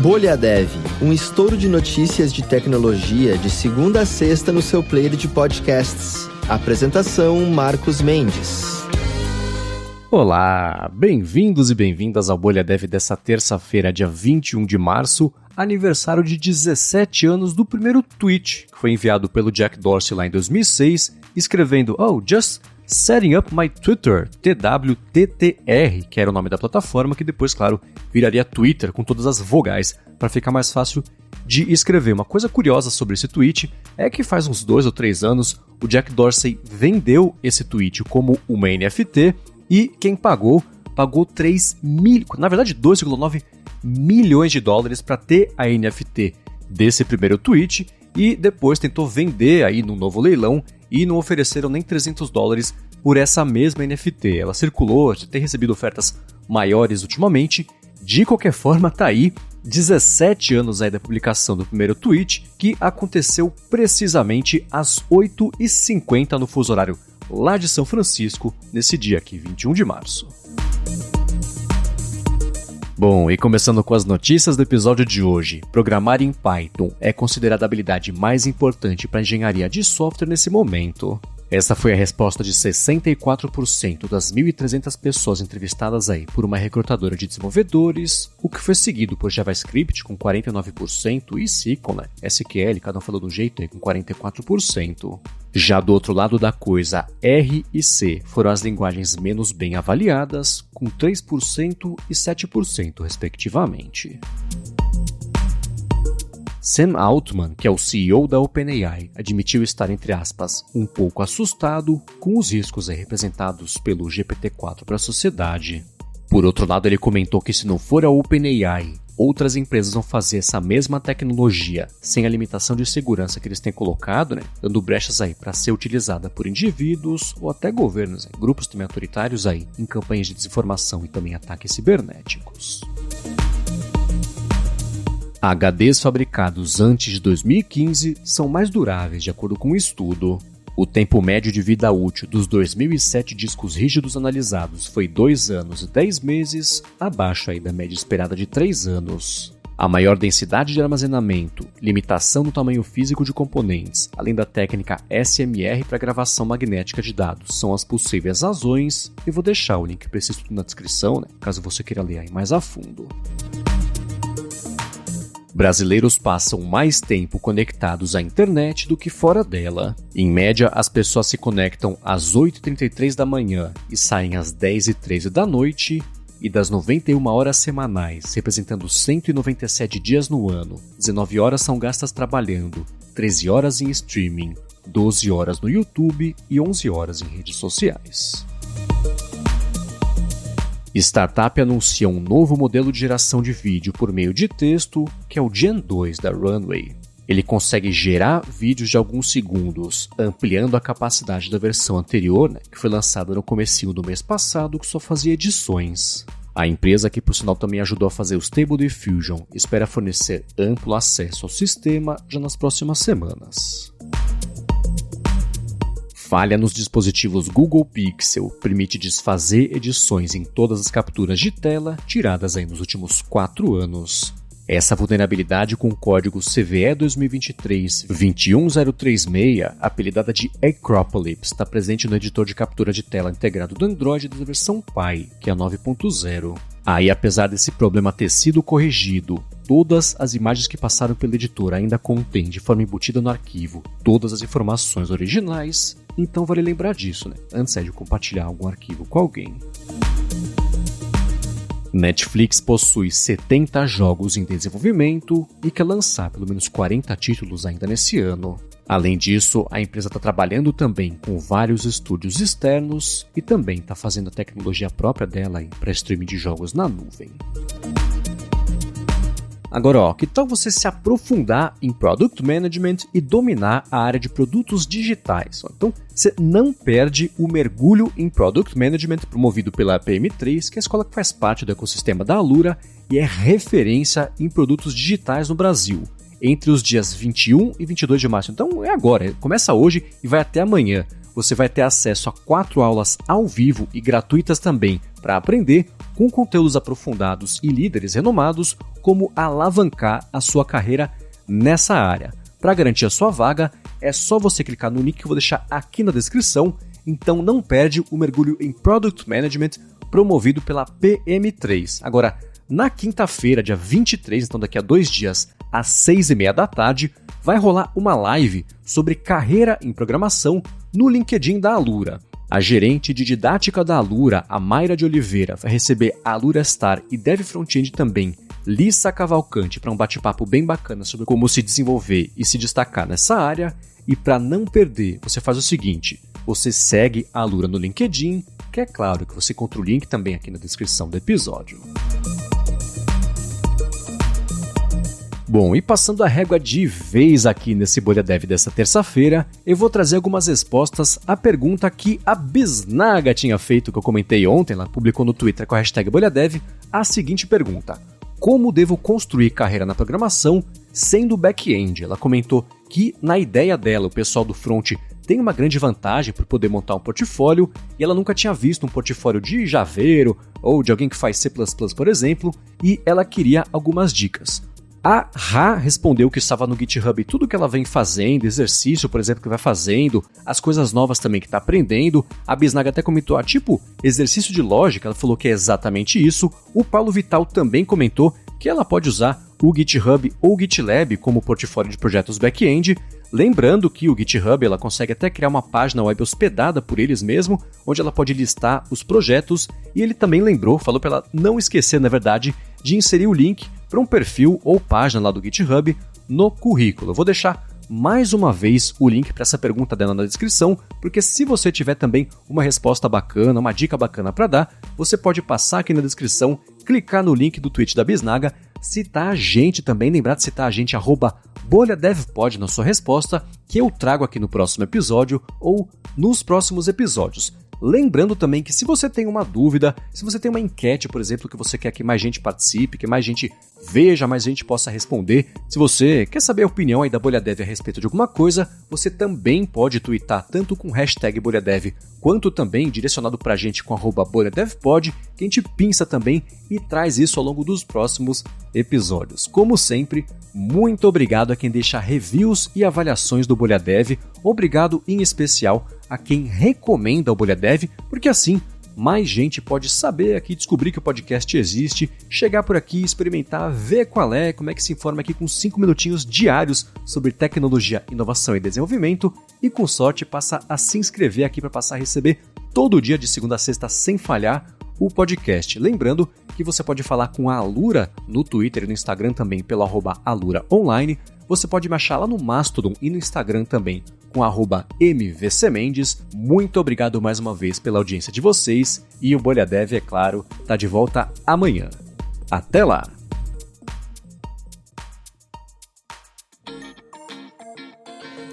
Bolha Dev, um estouro de notícias de tecnologia de segunda a sexta no seu player de podcasts. Apresentação Marcos Mendes. Olá, bem-vindos e bem-vindas ao Bolha Dev dessa terça-feira, dia 21 de março, aniversário de 17 anos do primeiro tweet, que foi enviado pelo Jack Dorsey lá em 2006, escrevendo: Oh, just Setting Up My Twitter, TWTTR, que era o nome da plataforma, que depois, claro, viraria Twitter com todas as vogais, para ficar mais fácil de escrever. Uma coisa curiosa sobre esse tweet é que faz uns dois ou três anos o Jack Dorsey vendeu esse tweet como uma NFT e quem pagou, pagou 3 mil, na verdade 2,9 milhões de dólares para ter a NFT desse primeiro tweet e depois tentou vender aí num novo leilão e não ofereceram nem 300 dólares por essa mesma NFT. Ela circulou, já tem recebido ofertas maiores ultimamente. De qualquer forma, tá aí 17 anos aí da publicação do primeiro tweet, que aconteceu precisamente às 8h50 no fuso horário lá de São Francisco, nesse dia aqui, 21 de março. Bom, e começando com as notícias do episódio de hoje, programar em Python é considerada a habilidade mais importante para engenharia de software nesse momento. Essa foi a resposta de 64% das 1.300 pessoas entrevistadas aí por uma recrutadora de desenvolvedores, o que foi seguido por JavaScript com 49% e SQL, né? SQL, cada um falou do jeito aí, com 44%. Já do outro lado da coisa, R e C foram as linguagens menos bem avaliadas, com 3% e 7%, respectivamente. Sam Altman, que é o CEO da OpenAI, admitiu estar, entre aspas, um pouco assustado com os riscos representados pelo GPT-4 para a sociedade. Por outro lado, ele comentou que se não for a OpenAI, outras empresas vão fazer essa mesma tecnologia sem a limitação de segurança que eles têm colocado, né, dando brechas aí para ser utilizada por indivíduos ou até governos, né, grupos também autoritários aí em campanhas de desinformação e também ataques cibernéticos. HDs fabricados antes de 2015 são mais duráveis, de acordo com um estudo. O tempo médio de vida útil dos 2007 discos rígidos analisados foi 2 anos e 10 meses, abaixo aí da média esperada de 3 anos. A maior densidade de armazenamento, limitação no tamanho físico de componentes, além da técnica SMR para gravação magnética de dados, são as possíveis razões. E vou deixar o link para esse estudo na descrição, né, caso você queira ler aí mais a fundo. Brasileiros passam mais tempo conectados à internet do que fora dela. Em média, as pessoas se conectam às 8h33 da manhã e saem às 10h13 da noite, e das 91 horas semanais, representando 197 dias no ano, 19 horas são gastas trabalhando, 13 horas em streaming, 12 horas no YouTube e 11 horas em redes sociais. Startup anuncia um novo modelo de geração de vídeo por meio de texto, que é o Gen 2 da Runway. Ele consegue gerar vídeos de alguns segundos, ampliando a capacidade da versão anterior, né, que foi lançada no comecinho do mês passado, que só fazia edições. A empresa, que por sinal também ajudou a fazer o Stable Diffusion, espera fornecer amplo acesso ao sistema já nas próximas semanas. Falha nos dispositivos Google Pixel permite desfazer edições em todas as capturas de tela tiradas aí nos últimos quatro anos. Essa vulnerabilidade com o código CVE 2023-21036, apelidada de Acropolis, está presente no editor de captura de tela integrado do Android da versão Pie, que é a 9.0. Aí, apesar desse problema ter sido corrigido, todas as imagens que passaram pelo editor ainda contêm de forma embutida no arquivo todas as informações originais, então vale lembrar disso, né? Antes é de compartilhar algum arquivo com alguém. Netflix possui 70 jogos em desenvolvimento e quer lançar pelo menos 40 títulos ainda nesse ano. Além disso, a empresa está trabalhando também com vários estúdios externos e também está fazendo a tecnologia própria dela para streaming de jogos na nuvem. Agora, ó, que tal você se aprofundar em Product Management e dominar a área de produtos digitais? Então, você não perde o mergulho em Product Management promovido pela PM3, que é a escola que faz parte do ecossistema da Alura e é referência em produtos digitais no Brasil entre os dias 21 e 22 de março. Então é agora, começa hoje e vai até amanhã. Você vai ter acesso a quatro aulas ao vivo e gratuitas também para aprender com conteúdos aprofundados e líderes renomados como alavancar a sua carreira nessa área. Para garantir a sua vaga, é só você clicar no link que eu vou deixar aqui na descrição. Então não perde o mergulho em Product Management promovido pela PM3. Agora, na quinta-feira, dia 23, então daqui a dois dias, às seis e meia da tarde, vai rolar uma live sobre carreira em programação no LinkedIn da Alura. A gerente de didática da Alura, a Mayra de Oliveira, vai receber a Alura Star e Dev Frontend também, Lissa Cavalcante, para um bate-papo bem bacana sobre como se desenvolver e se destacar nessa área. E para não perder, você faz o seguinte: você segue a Alura no LinkedIn, que é claro que você encontra o link também aqui na descrição do episódio. Bom, e passando a régua de vez aqui nesse Bolha Dev dessa terça-feira, eu vou trazer algumas respostas à pergunta que a Bisnaga tinha feito, que eu comentei ontem, ela publicou no Twitter com a hashtag BolhaDev, a seguinte pergunta. Como devo construir carreira na programação sendo back-end? Ela comentou que, na ideia dela, o pessoal do front tem uma grande vantagem por poder montar um portfólio e ela nunca tinha visto um portfólio de Javeiro ou de alguém que faz C++, por exemplo, e ela queria algumas dicas. A Ra respondeu que estava no GitHub tudo que ela vem fazendo, exercício, por exemplo, que vai fazendo, as coisas novas também que está aprendendo. A Bisnaga até comentou, ah, tipo, exercício de lógica, ela falou que é exatamente isso. O Paulo Vital também comentou que ela pode usar o GitHub ou o GitLab como portfólio de projetos back-end. Lembrando que o GitHub ela consegue até criar uma página web hospedada por eles mesmo, onde ela pode listar os projetos. E ele também lembrou, falou para ela não esquecer, na verdade, de inserir o link para um perfil ou página lá do GitHub no currículo. Eu vou deixar mais uma vez o link para essa pergunta dela na descrição, porque se você tiver também uma resposta bacana, uma dica bacana para dar, você pode passar aqui na descrição, clicar no link do tweet da Bisnaga, citar a gente também, lembrar de citar a gente arroba bolhadevpod na sua resposta, que eu trago aqui no próximo episódio ou nos próximos episódios. Lembrando também que se você tem uma dúvida, se você tem uma enquete, por exemplo, que você quer que mais gente participe, que mais gente veja, mais gente possa responder, se você quer saber a opinião aí da Bolha Dev a respeito de alguma coisa, você também pode twittar tanto com hashtag BolhaDev quanto também direcionado pra gente com arroba BolhaDevPod, que a gente pinça também e traz isso ao longo dos próximos episódios. Como sempre, muito obrigado a quem deixa reviews e avaliações do Bolha Dev. Obrigado em especial a quem recomenda o Bolha Dev, porque assim mais gente pode saber aqui, descobrir que o podcast existe, chegar por aqui, experimentar, ver qual é, como é que se informa aqui com 5 minutinhos diários sobre tecnologia, inovação e desenvolvimento. E com sorte passa a se inscrever aqui para passar a receber todo dia de segunda a sexta sem falhar o podcast. Lembrando que você pode falar com a Alura no Twitter e no Instagram também pelo arroba. Você pode me achar lá no Mastodon e no Instagram também com arroba MVCMendes. Muito obrigado mais uma vez pela audiência de vocês e o Bolha Dev, é claro, tá de volta amanhã. Até lá!